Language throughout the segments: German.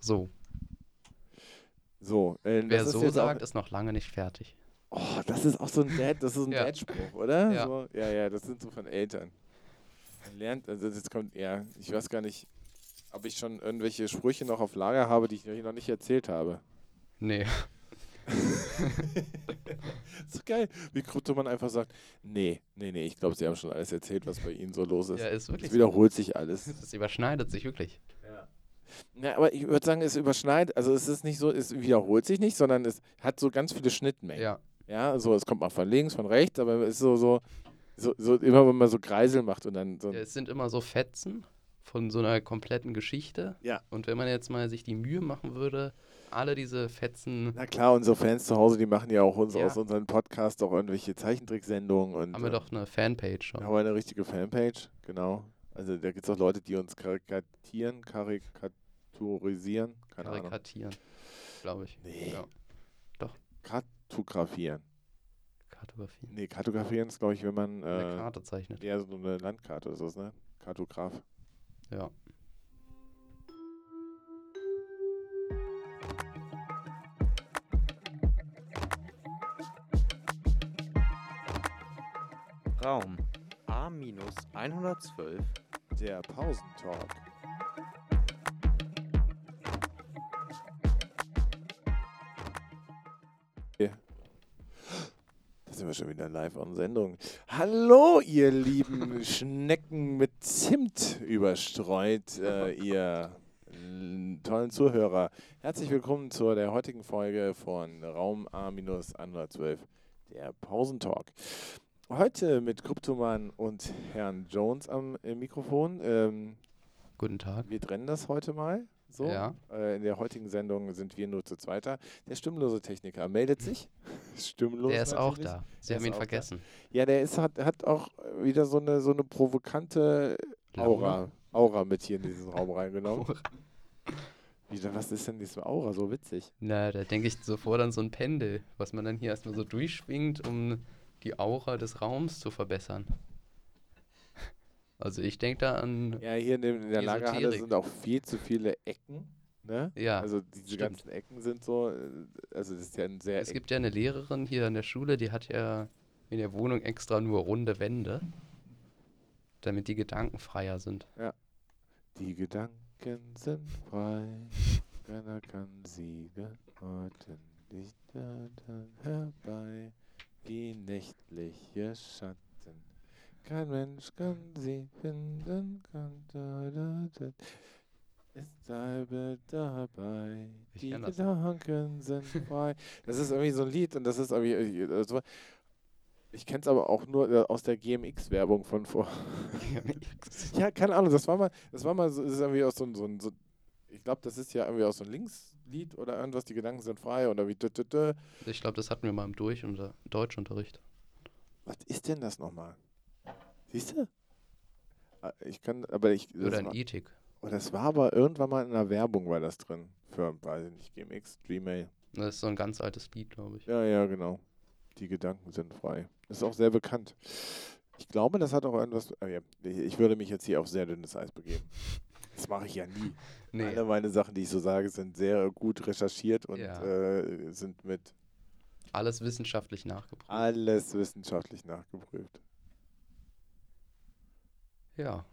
So. So, äh, Wer so jetzt sagt, auch, ist noch lange nicht fertig. oh, das ist auch so ein Dad, das ist ein Ja. Dad-Spruch, oder? Ja. So, ja, ja, das sind so von Eltern. Man lernt, also das kommt, ja, ich weiß gar nicht, ob ich schon irgendwelche Sprüche noch auf Lager habe, die ich euch noch nicht erzählt habe. Nee. so geil, wie Kryptoman einfach sagt, nee, nee, nee, ich glaube, sie haben schon alles erzählt, was bei ihnen so los ist. Ja, ist wirklich es so. wiederholt sich alles. Es überschneidet sich wirklich. Ja, aber ich würde sagen, es überschneidet, also es ist nicht so, es wiederholt sich nicht, sondern es hat so ganz viele Schnittmengen. Ja. Ja, so, es kommt mal von links, von rechts, aber es ist so, so, so, so immer wenn man so Kreisel macht und dann so. ja. Es sind immer so Fetzen von so einer kompletten Geschichte. Ja. Und wenn man jetzt mal sich die Mühe machen würde, alle diese Fetzen Na klar, unsere Fans zu Hause, die machen ja auch uns, Ja. aus unseren Podcast auch irgendwelche Zeichentricksendungen und haben wir äh, doch eine Fanpage schon. haben wir eine richtige Fanpage, genau. Also da gibt es auch Leute, die uns karikatieren, karikaturisieren, keine Ahnung. Karikatieren, glaube ich. Nee. Ja. Kartografieren. Kartografie. Nee, kartografieren ist, glaube ich, wenn man Eine äh, Karte zeichnet. eher so eine Landkarte oder so, ne? Kartograf. Ja. Raum A-112 Der Pausentalk. Wir schon wieder live on Sendung. Hallo, ihr lieben Schnecken mit Zimt überstreut, äh, ihr tollen Zuhörer. Herzlich willkommen zu der heutigen Folge von Raum A-112, der Pausentalk. Heute mit Kryptoman und Herrn Jones am äh, Mikrofon. Ähm, Guten Tag. wir trennen das heute mal. So. Ja. Äh, in der heutigen Sendung sind wir nur zu zweiter. Der stimmlose Techniker meldet sich. Stimmlos. Der ist auch natürlich. da. Sie Der haben ihn auch da. vergessen. Ja, der ist, hat, hat auch wieder so eine, so eine provokante Aura, Aura mit hier in diesen Raum reingenommen. Wie, was ist denn diese Aura so witzig? Na, da denke ich sofort an so ein Pendel, was man dann hier erstmal so durchschwingt, um die Aura des Raums zu verbessern. Also ich denke da an. Ja, hier in, dem, in der Lagerhalle sind auch viel zu viele Ecken. Ne? Ja, also diese stimmt. ganzen Ecken sind so, äh, also das ist ja ein sehr es gibt ja eine Lehrerin hier an der Schule, die hat ja in der Wohnung extra nur runde Wände, damit die Gedanken freier sind. Die Gedanken sind frei, keiner kann sie orten, nicht herbei, wie nächtliche Schatten. Kein Mensch kann sie finden, kann da, da, da. Es bleibe dabei, Ich die. Gedanken sind frei. Das ist irgendwie so ein Lied und das ist irgendwie, also, ich kenne es aber auch nur äh, aus der GMX-Werbung von vor ja, keine Ahnung, das war mal, das war mal so, das ist irgendwie aus so, ein- so, ein- so ich glaube, das ist ja irgendwie aus so einem Linkslied oder irgendwas, die Gedanken sind frei oder wie, dü, dü, dü. Ich glaube, das hatten wir mal im Durch unter Deutschunterricht. was ist denn das nochmal? Siehst du? Ah, Ich kann, aber ich, das Oder in war, Ethik. oh, das war aber irgendwann mal in einer Werbung war das drin, für, weiß ich nicht, GMX, Gmail. Das ist so ein ganz altes Lied, glaube ich. Ja, ja, genau. Die Gedanken sind frei. Ist auch sehr bekannt. Ich glaube, das hat auch irgendwas, ah, ich würde mich jetzt hier auf sehr dünnes Eis begeben. Das mache ich ja nie. Nee, Alle meine Sachen, die ich so sage, sind sehr gut recherchiert und Ja. äh, sind mit alles wissenschaftlich nachgeprüft. alles wissenschaftlich nachgeprüft. Ja.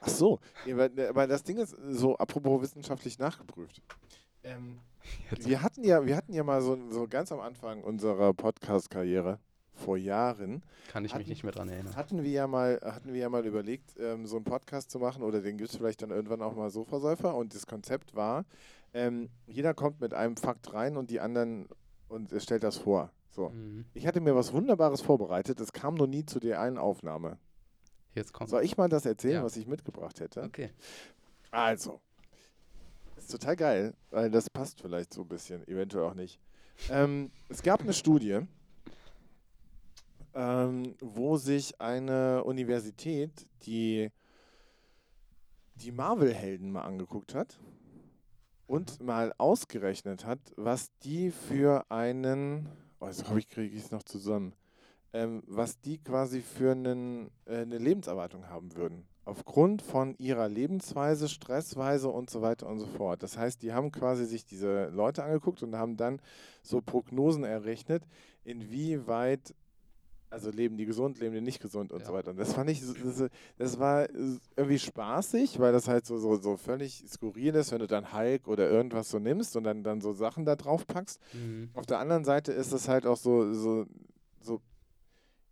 Ach so, ja, weil, das Ding ist so, apropos wissenschaftlich nachgeprüft. Ähm, wir hatten ja, wir hatten ja mal so, so ganz am Anfang unserer Podcast-Karriere vor Jahren, Kann ich mich hatten- nicht mehr dran erinnern. hatten wir ja mal, hatten wir ja mal überlegt, ähm, so einen Podcast zu machen oder den gibt es vielleicht dann irgendwann auch mal Sofasäufer und das Konzept war, ähm, jeder kommt mit einem Fakt rein und die anderen und stellt das vor. So. Mhm. Ich hatte mir was Wunderbares vorbereitet, es kam noch nie zu der einen Aufnahme. Jetzt kommt. Soll ich mal das erzählen, Ja. was ich mitgebracht hätte? Okay. Also, ist total geil, weil das passt vielleicht so ein bisschen, eventuell auch nicht. Ähm, es gab eine Studie, ähm, wo sich eine Universität die, die Marvel-Helden mal angeguckt hat und mal ausgerechnet hat, was die für einen, oh, jetzt hoffe ich, kriege ich es noch zusammen, ähm, was die quasi für einen, äh, eine Lebenserwartung haben würden. aufgrund von ihrer Lebensweise, Stressweise und so weiter und so fort. Das heißt, die haben quasi sich diese Leute angeguckt und haben dann so Prognosen errechnet, inwieweit also leben die gesund, leben die nicht gesund und Ja. so weiter. Und das fand ich, das, das war irgendwie spaßig, weil das halt so, so, so völlig skurril ist, wenn du dann Hulk oder irgendwas so nimmst und dann, dann so Sachen da drauf packst. Mhm. Auf der anderen Seite ist es halt auch so, so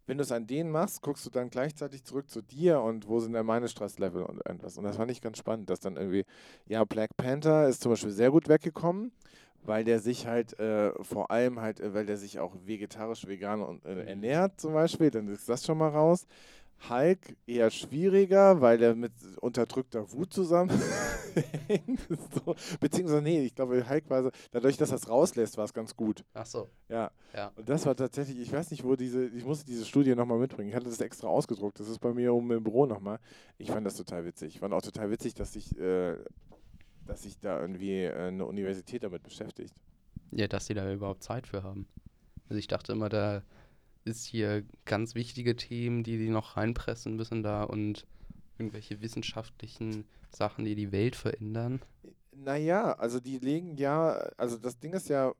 wenn du es an denen machst, guckst du dann gleichzeitig zurück zu dir und wo sind denn meine Stresslevel und irgendwas. Und das fand ich ganz spannend, dass dann irgendwie, ja, Black Panther ist zum Beispiel sehr gut weggekommen, weil der sich halt äh, vor allem halt, äh, weil der sich auch vegetarisch, vegan und, äh, Mhm. ernährt zum Beispiel, dann ist das schon mal raus. Hulk eher schwieriger, weil er mit unterdrückter Wut zusammenhängt. so. Beziehungsweise, nee, ich glaube, Hulk war so, dadurch, dass er es rauslässt, war es ganz gut. Ach so, Ja. ja. Und das war tatsächlich, ich weiß nicht, wo diese, ich musste diese Studie nochmal mitbringen. Ich hatte das extra ausgedruckt. Das ist bei mir oben im Büro nochmal. Ich fand das total witzig. Ich fand auch total witzig, dass sich, äh, dass sich da irgendwie äh, eine Universität damit beschäftigt. Ja, dass die da überhaupt Zeit für haben. Also ich dachte immer, da ist hier ganz wichtige Themen, die die noch reinpressen müssen da und irgendwelche wissenschaftlichen Sachen, die die Welt verändern. Naja, also die legen ja, also das Ding ist ja,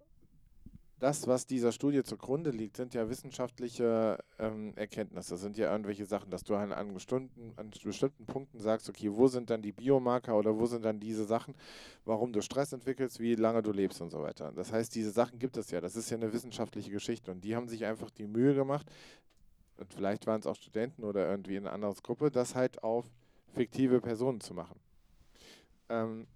das, was dieser Studie zugrunde liegt, sind ja wissenschaftliche ähm, Erkenntnisse, sind ja irgendwelche Sachen, dass du an, an, bestimmten, an bestimmten Punkten sagst, okay, wo sind dann die Biomarker oder wo sind dann diese Sachen, warum du Stress entwickelst, wie lange du lebst und so weiter. Das heißt, diese Sachen gibt es ja, das ist ja eine wissenschaftliche Geschichte und die haben sich einfach die Mühe gemacht, und vielleicht waren es auch Studenten oder irgendwie eine andere Gruppe, das halt auf fiktive Personen zu machen. Ähm,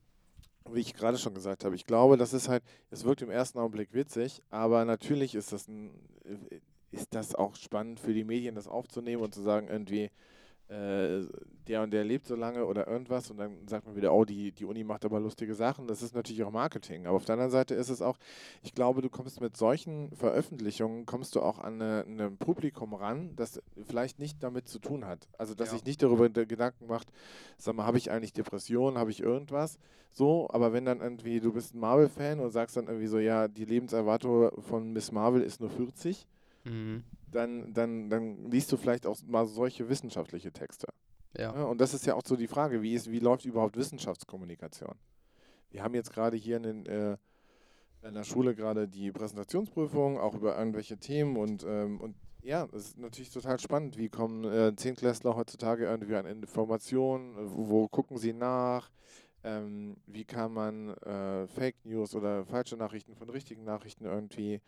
wie ich gerade schon gesagt habe, ich glaube, das ist halt, es wirkt im ersten Augenblick witzig, aber natürlich ist das, ein, äh, ist das auch spannend für die Medien, das aufzunehmen und zu sagen, irgendwie, äh, der und der lebt so lange oder irgendwas und dann sagt man wieder, oh, die, die Uni macht aber lustige Sachen. Das ist natürlich auch Marketing. Aber auf der anderen Seite ist es auch, ich glaube, du kommst mit solchen Veröffentlichungen, kommst du auch an ein Publikum ran, das vielleicht nicht damit zu tun hat. Also, dass Ja. sich nicht darüber Gedanken macht, sag mal, habe ich eigentlich Depressionen, habe ich irgendwas? So, aber wenn dann irgendwie, du bist ein Marvel-Fan und sagst dann irgendwie so, ja, die Lebenserwartung von Miss Marvel ist nur 40, Mhm. dann, dann, dann liest du vielleicht auch mal solche wissenschaftliche Texte. Ja. Ja, und das ist ja auch so die Frage, wie, ist, wie läuft überhaupt Wissenschaftskommunikation? Wir haben jetzt gerade hier in, den, äh, in der Schule gerade die Präsentationsprüfung, auch über irgendwelche Themen und, ähm, und ja, es ist natürlich total spannend, wie kommen äh, Zehntklässler heutzutage irgendwie an Informationen, wo, wo gucken sie nach, ähm, wie kann man äh, Fake News oder falsche Nachrichten von richtigen Nachrichten irgendwie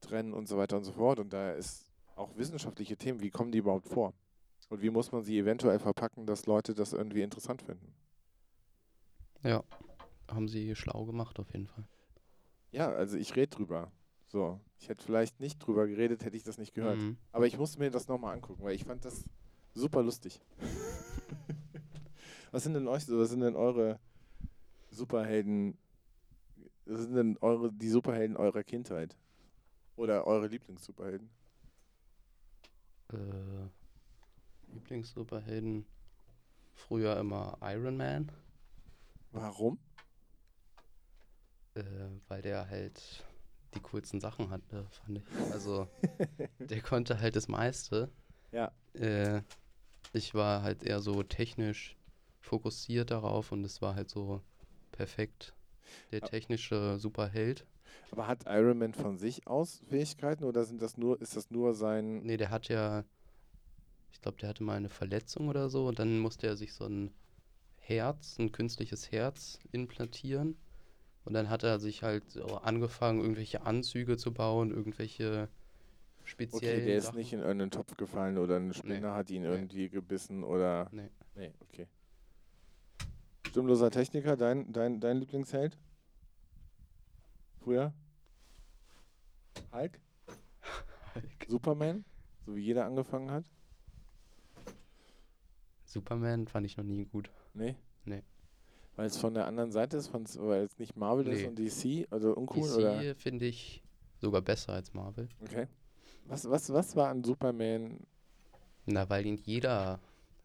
trennen und so weiter und so fort. Und da ist auch wissenschaftliche Themen, wie kommen die überhaupt vor? Und wie muss man sie eventuell verpacken, dass Leute das irgendwie interessant finden? Ja. Haben sie schlau gemacht auf jeden Fall. Ja, also ich rede drüber. So, ich hätte vielleicht nicht drüber geredet, hätte ich das nicht gehört. Mhm. Aber ich musste mir das nochmal angucken, weil ich fand das super lustig. was sind denn euch so, was sind denn eure Superhelden, was sind denn eure, die Superhelden eurer Kindheit? Oder eure Lieblings-Superhelden? Äh, Lieblings-Superhelden. Früher immer Iron Man, Warum? äh, weil der halt die coolsten Sachen hatte, fand ich. Also, der konnte halt das meiste. Ja. Äh, ich war halt eher so technisch fokussiert darauf und es war halt so perfekt. Der technische Superheld. Aber hat Iron Man von sich aus Fähigkeiten oder sind das nur, ist das nur sein. Nee, der hat ja, ich glaube, der hatte mal eine Verletzung oder so und dann musste er sich so ein Herz, ein künstliches Herz implantieren. Und dann hat er sich halt so angefangen, irgendwelche Anzüge zu bauen, irgendwelche speziellen Okay, der ist Sachen. nicht in irgendeinen Topf gefallen oder eine Spinne hat ihn Nee. irgendwie gebissen oder. Nee. Nee, okay. Stimmloser Techniker, dein, dein, dein Lieblingsheld? Früher? Hulk? Superman? So wie jeder angefangen hat? Superman fand ich noch nie gut. Nee? Nee. Weil es von der anderen Seite ist, weil es nicht Marvel ist Nee. und DC, also uncool oder? DC finde ich sogar besser als Marvel. Okay. Was, was, was war an Superman? Na, weil ihn jeder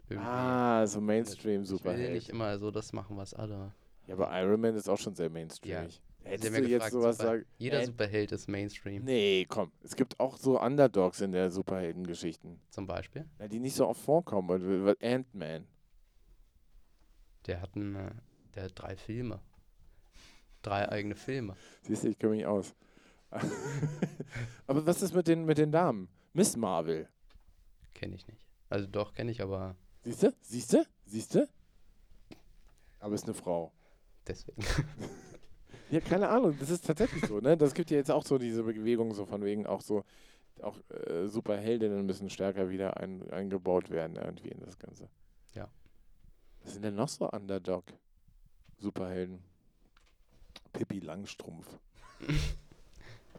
irgendwie. Ah, so Ich will Mainstream-Superheld. nicht immer so das machen, was alle. Ja, aber Iron Man ist auch schon sehr mainstreamig. Sie Ja jetzt gefragt, sowas Super- sagen? Jeder Ant- Superheld ist Mainstream. Nee, komm. Es gibt auch so Underdogs in der Superheldengeschichten. Zum Beispiel. Ja, die nicht so oft vorkommen. Ant-Man. Der hat, einen, äh, der hat drei Filme. Drei eigene Filme. Siehst du, ich kenne mich aus. aber was ist mit den, mit den Damen? Miss Marvel. Kenne ich nicht. Also doch, kenne ich, aber Siehst du? Siehst du? Siehst du? Aber ist eine Frau. deswegen. Ja, keine Ahnung, das ist tatsächlich so, ne? Das gibt ja jetzt auch so diese Bewegung, so von wegen auch so, auch äh, Superheldinnen müssen stärker wieder ein, eingebaut werden irgendwie in das Ganze. Ja. Was sind denn noch so Underdog? Superhelden. Pippi Langstrumpf.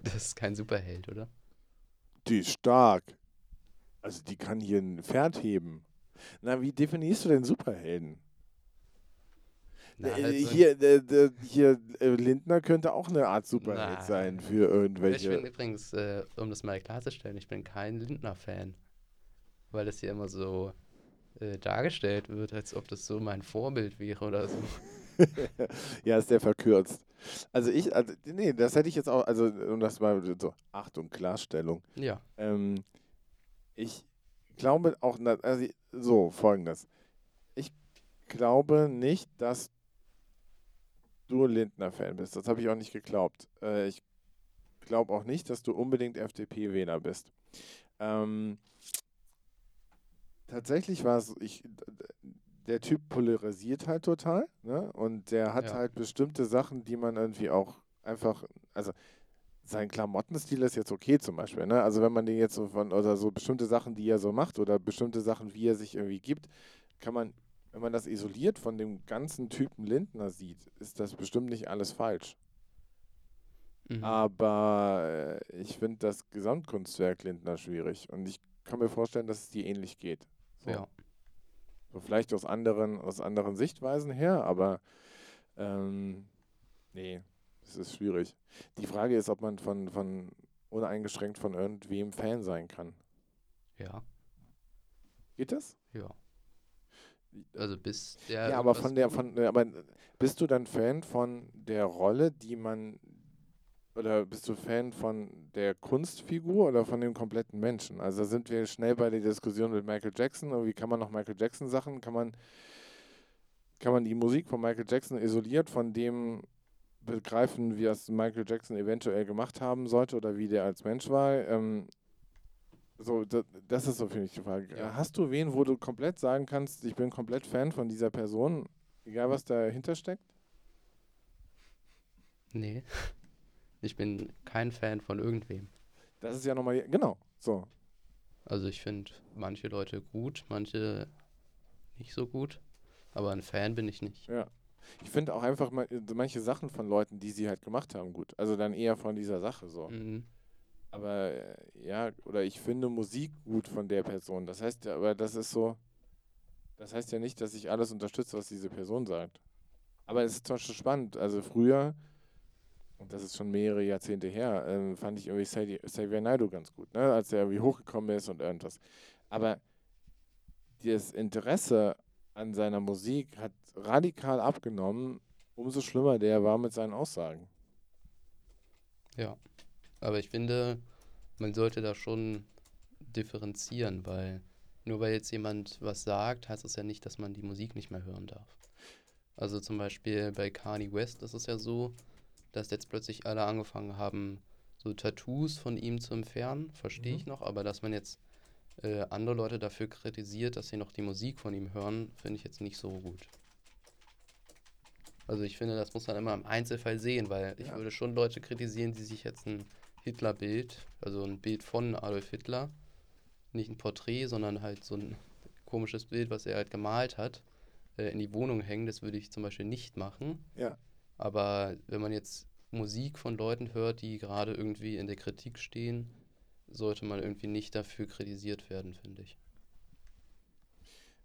Das ist kein Superheld, oder? Die ist stark. Also die kann hier ein Pferd heben. Na, wie definierst du denn Superhelden? Na, Äh, halt so- hier, äh, hier äh, Lindner könnte auch eine Art Superheld sein für Ich irgendwelche. bin übrigens, äh, um das mal klarzustellen, ich bin kein Lindner-Fan. Weil das hier immer so äh, dargestellt wird, als ob das so mein Vorbild wäre oder so. ja, ist sehr verkürzt. Also ich, also, nee, das hätte ich jetzt auch, also um das mal so, Achtung, Klarstellung. Ja, Ähm, ich glaube auch, also ich- so, folgendes. Ich glaube nicht, dass du Lindner-Fan bist. Das habe ich auch nicht geglaubt. Äh, ich glaube auch nicht, dass du unbedingt FDP-Wähler bist. Ähm, tatsächlich war es, ich, der Typ polarisiert halt total, ne? Und der hat Ja. halt bestimmte Sachen, die man irgendwie auch einfach, also sein Klamottenstil ist jetzt okay zum Beispiel, ne? Also wenn man den jetzt so von, oder so bestimmte Sachen, die er so macht, oder bestimmte Sachen, wie er sich irgendwie gibt, kann man, wenn man das isoliert von dem ganzen Typen Lindner sieht, ist das bestimmt nicht alles falsch. mhm. Aber äh, ich finde das Gesamtkunstwerk Lindner schwierig und ich kann mir vorstellen, dass es dir ähnlich geht. So. ja. So vielleicht aus anderen, aus anderen Sichtweisen her, aber ähm, nee, es ist schwierig. Die Frage ist, ob man von, von uneingeschränkt von irgendwem Fan sein kann. Ja, Geht das? ja. Also bis der. Ja, aber von der, von, äh, aber bist du dann Fan von der Rolle, die man, oder bist du Fan von der Kunstfigur oder von dem kompletten Menschen? Also da sind wir schnell bei der Diskussion mit Michael Jackson. Und wie kann man noch Michael Jackson Sachen, kann man, kann man die Musik von Michael Jackson isoliert von dem begreifen, wie es Michael Jackson eventuell gemacht haben sollte oder wie der als Mensch war? Ähm, so, das, das ist so für mich die Frage. Ja. Hast du wen, wo du komplett sagen kannst, ich bin komplett Fan von dieser Person, egal was dahinter steckt? Nee. Ich bin kein Fan von irgendwem. Das ist ja nochmal, genau, so. Also ich finde manche Leute gut, manche nicht so gut. Aber ein Fan bin ich nicht. Ja. Ich finde auch einfach äh, manche Sachen von Leuten, die sie halt gemacht haben, gut. Also dann eher von dieser Sache so. Mhm. Aber äh, ja, oder ich finde Musik gut von der Person. Das heißt ja, aber das ist so, das heißt ja nicht, dass ich alles unterstütze, was diese Person sagt. Aber es ist zum Beispiel spannend. Also früher, und das ist schon mehrere Jahrzehnte her, ähm, fand ich irgendwie Xavier Naidoo ganz gut, ne? als er irgendwie hochgekommen ist und irgendwas. Aber das Interesse an seiner Musik hat radikal abgenommen, umso schlimmer der war mit seinen Aussagen. Ja. Aber ich finde, man sollte da schon differenzieren, weil nur weil jetzt jemand was sagt, heißt es ja nicht, dass man die Musik nicht mehr hören darf. Also zum Beispiel bei Kanye West ist es ja so, dass jetzt plötzlich alle angefangen haben, so Tattoos von ihm zu entfernen, verstehe Mhm. ich noch, aber dass man jetzt äh, andere Leute dafür kritisiert, dass sie noch die Musik von ihm hören, finde ich jetzt nicht so gut. Also ich finde, das muss man immer im Einzelfall sehen, weil ich Ja. würde schon Leute kritisieren, die sich jetzt ein Hitler-Bild, also ein Bild von Adolf Hitler, nicht ein Porträt, sondern halt so ein komisches Bild, was er halt gemalt hat, äh, in die Wohnung hängen. Das würde ich zum Beispiel nicht machen. Ja. Aber wenn man jetzt Musik von Leuten hört, die gerade irgendwie in der Kritik stehen, sollte man irgendwie nicht dafür kritisiert werden, finde ich.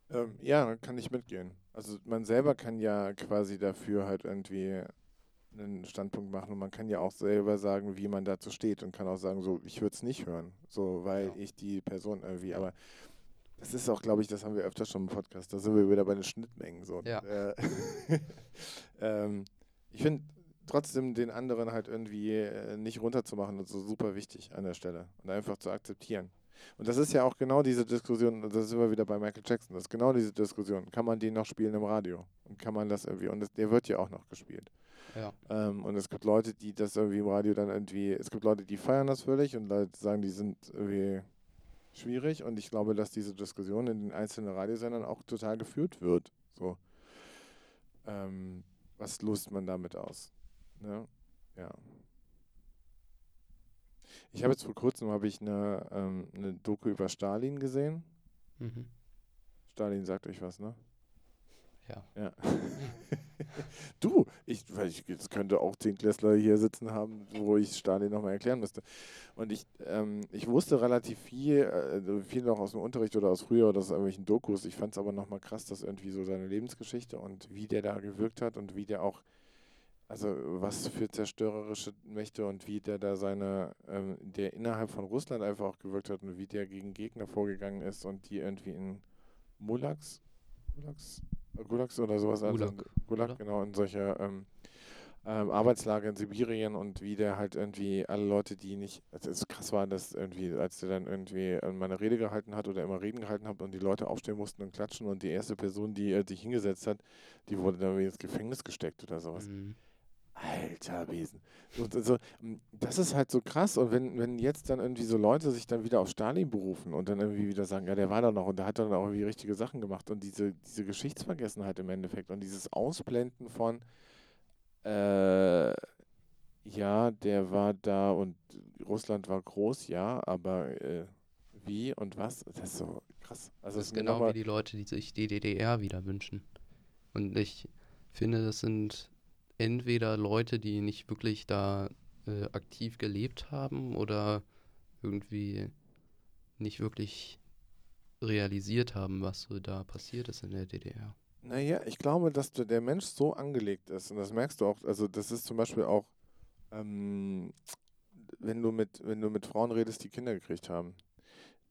Ähm, ja, kann ich mitgehen. Also man selber kann ja quasi dafür halt irgendwie einen Standpunkt machen und man kann ja auch selber sagen, wie man dazu steht und kann auch sagen, so, ich würde es nicht hören, so, weil Ja. ich die Person irgendwie, aber das ist auch, glaube ich, das haben wir öfter schon im Podcast, da sind wir wieder bei den Schnittmengen, so. Ja. Äh, ähm, ich finde trotzdem den anderen halt irgendwie äh, nicht runterzumachen und so super wichtig an der Stelle und einfach zu akzeptieren. Und das ist ja auch genau diese Diskussion, das sind wir wieder bei Michael Jackson, das ist genau diese Diskussion. Kann man den noch spielen im Radio? Und kann man das irgendwie, und das, der wird ja auch noch gespielt. Ja. Ähm, und es gibt Leute, die das irgendwie im Radio dann irgendwie, es gibt Leute, die feiern das völlig und Leute sagen, die sind irgendwie schwierig. Und ich glaube, dass diese Diskussion in den einzelnen Radiosendern auch total geführt wird. So. Ähm, was löst man damit aus? Ne? Ja. Ich habe jetzt vor kurzem habe ich eine, ähm, eine Doku über Stalin gesehen. Mhm. Stalin sagt euch was, ne? Ja. Ja. du, ich, ich jetzt könnte auch zehn Klässler hier sitzen haben, wo ich Stalin nochmal erklären müsste. Und ich, ähm, ich wusste relativ viel, äh, viel noch aus dem Unterricht oder aus früher oder aus irgendwelchen Dokus. Ich fand es aber nochmal krass, dass irgendwie so seine Lebensgeschichte und wie der da gewirkt hat und wie der auch, also was für zerstörerische Mächte und wie der da seine, ähm, der innerhalb von Russland einfach auch gewirkt hat und wie der gegen Gegner vorgegangen ist und die irgendwie in Mulaks, Mulaks Gulags oder sowas. Also Gulag, Gulag, oder? genau, in solche ähm, ähm, Arbeitslager in Sibirien und wie der halt irgendwie alle Leute, die nicht, also es krass war, dass irgendwie, als der dann irgendwie äh, meine Rede gehalten hat oder immer Reden gehalten hat und die Leute aufstehen mussten und klatschen und die erste Person, die äh, sich hingesetzt hat, die wurde dann irgendwie ins Gefängnis gesteckt oder sowas. Mhm. Alter Wesen. Und also, m, das ist halt so krass. Und wenn, wenn jetzt dann irgendwie so Leute sich dann wieder auf Stalin berufen und dann irgendwie wieder sagen, ja, der war da noch und der hat dann auch irgendwie richtige Sachen gemacht und diese, diese Geschichtsvergessenheit im Endeffekt und dieses Ausblenden von, äh, ja, der war da und Russland war groß, ja, aber äh, wie und was? Das ist so krass. Also, Das ist genau wie die Leute, die sich die DDR wieder wünschen. Und ich finde, das sind entweder Leute, die nicht wirklich da äh, aktiv gelebt haben oder irgendwie nicht wirklich realisiert haben, was so da passiert ist in der DDR. Naja, ich glaube, dass der Mensch so angelegt ist, und das merkst du auch, also das ist zum Beispiel auch, ähm, wenn du mit, wenn du mit Frauen redest, die Kinder gekriegt haben.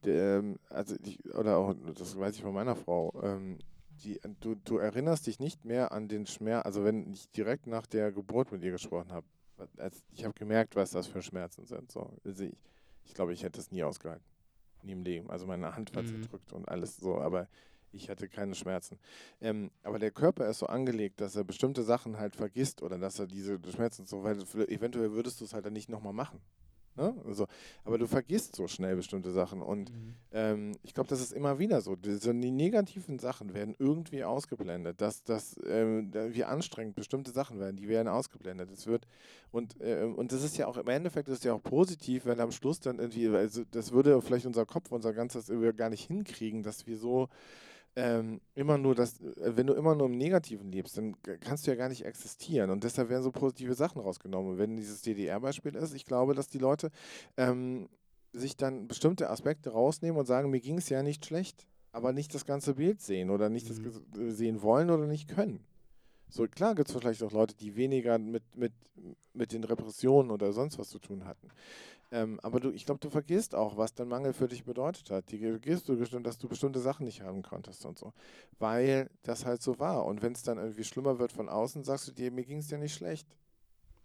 Der, ähm, also ich, oder auch, das weiß ich von meiner Frau, ähm, die, du, du erinnerst dich nicht mehr an den Schmerz, also wenn ich direkt nach der Geburt mit ihr gesprochen habe, ich habe gemerkt, was das für Schmerzen sind. So. Also ich, ich glaube, ich hätte das nie ausgehalten. Nie im Leben. Also meine Hand war Mhm. zerdrückt und alles so, aber ich hatte keine Schmerzen. Ähm, aber der Körper ist so angelegt, dass er bestimmte Sachen halt vergisst oder dass er diese Schmerzen so, weil eventuell würdest du es halt dann nicht nochmal machen. Ne? Also, aber du vergisst so schnell bestimmte Sachen und ähm, ich glaube, das ist immer wieder so. Die, so die negativen Sachen werden irgendwie ausgeblendet. Dass, dass ähm, wie anstrengend bestimmte Sachen werden, die werden ausgeblendet. Es wird und ähm, und das ist ja auch im Endeffekt ist ja auch positiv, wenn am Schluss dann irgendwie, also das würde vielleicht unser Kopf, unser ganzes irgendwie gar nicht hinkriegen, dass wir so ähm, immer nur das, äh, wenn du immer nur im Negativen lebst, dann kannst du ja gar nicht existieren. Und deshalb werden so positive Sachen rausgenommen. Und wenn dieses DDR-Beispiel ist, ich glaube, dass die Leute ähm, sich dann bestimmte Aspekte rausnehmen und sagen, mir ging es ja nicht schlecht, aber nicht das ganze Bild sehen oder nicht das Mhm. ges- äh, sehen wollen oder nicht können. So, klar gibt es vielleicht auch Leute, die weniger mit, mit, mit den Repressionen oder sonst was zu tun hatten. Ähm, aber du, ich glaube, du vergisst auch, was dein Mangel für dich bedeutet hat. Die vergisst du bestimmt, dass du bestimmte Sachen nicht haben konntest und so. Weil das halt so war. Und wenn es dann irgendwie schlimmer wird von außen, sagst du dir, mir ging es ja nicht schlecht.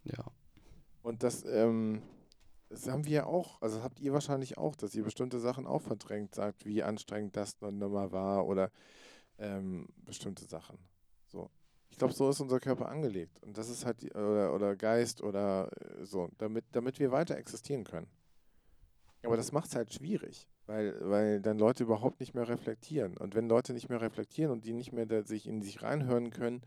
Ja. Und das, ähm, das haben wir ja auch, also das habt ihr wahrscheinlich auch, dass ihr bestimmte Sachen auch verdrängt, sagt, wie anstrengend das dann nochmal war oder ähm, bestimmte Sachen. So. Ich glaube, so ist unser Körper angelegt. Und das ist halt, die, oder, oder Geist oder äh, so, damit, damit wir weiter existieren können. Aber das macht es halt schwierig, weil, weil dann Leute überhaupt nicht mehr reflektieren. Und wenn Leute nicht mehr reflektieren und die nicht mehr da, sich in sich reinhören können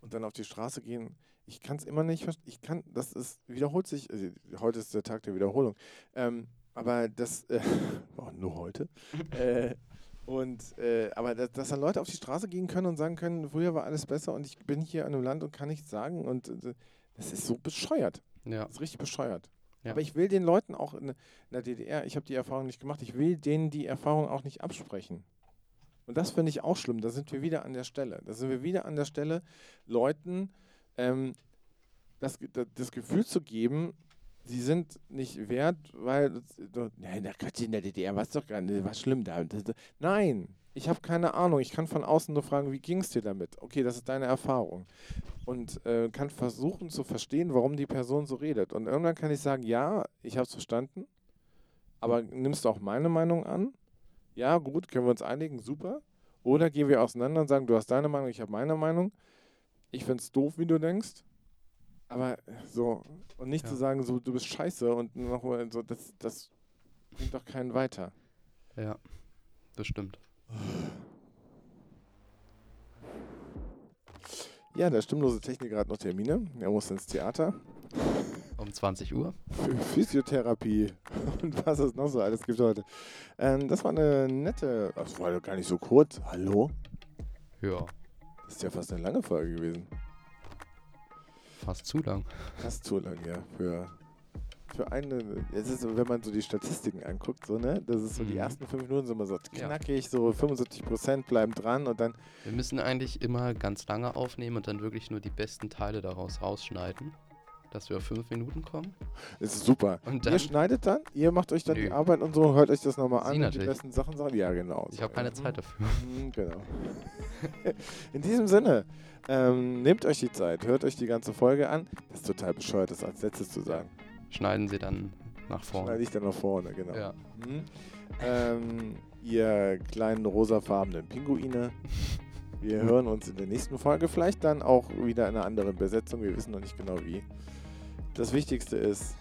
und dann auf die Straße gehen, ich kann es immer nicht verstehen. Ich kann, das ist, wiederholt sich, also heute ist der Tag der Wiederholung. Ähm, aber das, äh, oh, nur heute. äh, und, äh, aber dass, dass dann Leute auf die Straße gehen können und sagen können, früher war alles besser und ich bin hier in einem Land und kann nichts sagen und äh, das ist so bescheuert. Ja. Das ist richtig bescheuert. Ja. Aber ich will den Leuten auch in, in der DDR, ich habe die Erfahrung nicht gemacht, ich will denen die Erfahrung auch nicht absprechen. Und das finde ich auch schlimm. Da sind wir wieder an der Stelle. Da sind wir wieder an der Stelle, Leuten ähm, das, das Gefühl zu geben, sie sind nicht wert, weil, nein, da Gott, in der DDR war doch gar nicht, war schlimm da. Nein, ich habe keine Ahnung. Ich kann von außen nur fragen, wie ging es dir damit? Okay, das ist deine Erfahrung. Und äh, kann versuchen zu verstehen, warum die Person so redet. Und irgendwann kann ich sagen, ja, ich habe es verstanden, aber nimmst du auch meine Meinung an? Ja, gut, können wir uns einigen, super. Oder gehen wir auseinander und sagen, du hast deine Meinung, ich habe meine Meinung. Ich finde es doof, wie du denkst. Aber so, und nicht Ja. zu sagen, so, du bist scheiße und noch so, das, das bringt doch keinen weiter. Ja, das stimmt. Ja, der stimmlose Techniker hat noch Termine. Er muss ins Theater. Um 20 Uhr. Für Physiotherapie und was es noch so alles gibt heute. Ähm, das war eine nette, das war doch gar nicht so kurz. Hallo? Ja, Das ist ja fast eine lange Folge gewesen. Fast zu lang. Fast zu lang, ja. Für, für eine, es ist wenn man so die Statistiken anguckt, so, ne? Das ist so, die Mhm. ersten fünf Minuten sind immer so Ja. knackig, so 75 Prozent bleiben dran und dann, Wir müssen eigentlich immer ganz lange aufnehmen und dann wirklich nur die besten Teile daraus rausschneiden, dass wir auf fünf Minuten kommen. ist es super. Und ihr dann, schneidet dann, ihr macht euch dann die Nö. Arbeit und so, hört euch das nochmal an und die besten Sachen sagen. Ja, genau. ich so, habe keine. Zeit dafür. Mhm, Genau. In diesem Sinne, ähm, nehmt euch die Zeit, hört euch die ganze Folge an. Das ist total bescheuert, das als letztes zu sagen. Schneiden Sie dann nach Schneide vorne. ich dann nach vorne, genau. Ja. Mhm. Ähm, ihr kleinen rosafarbenen Pinguine. Wir hören uns in der nächsten Folge, vielleicht dann auch wieder in einer anderen Besetzung. Wir wissen noch nicht genau wie. Das Wichtigste ist,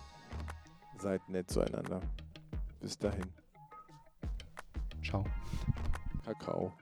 seid nett zueinander. Bis dahin. Ciao. Kakao.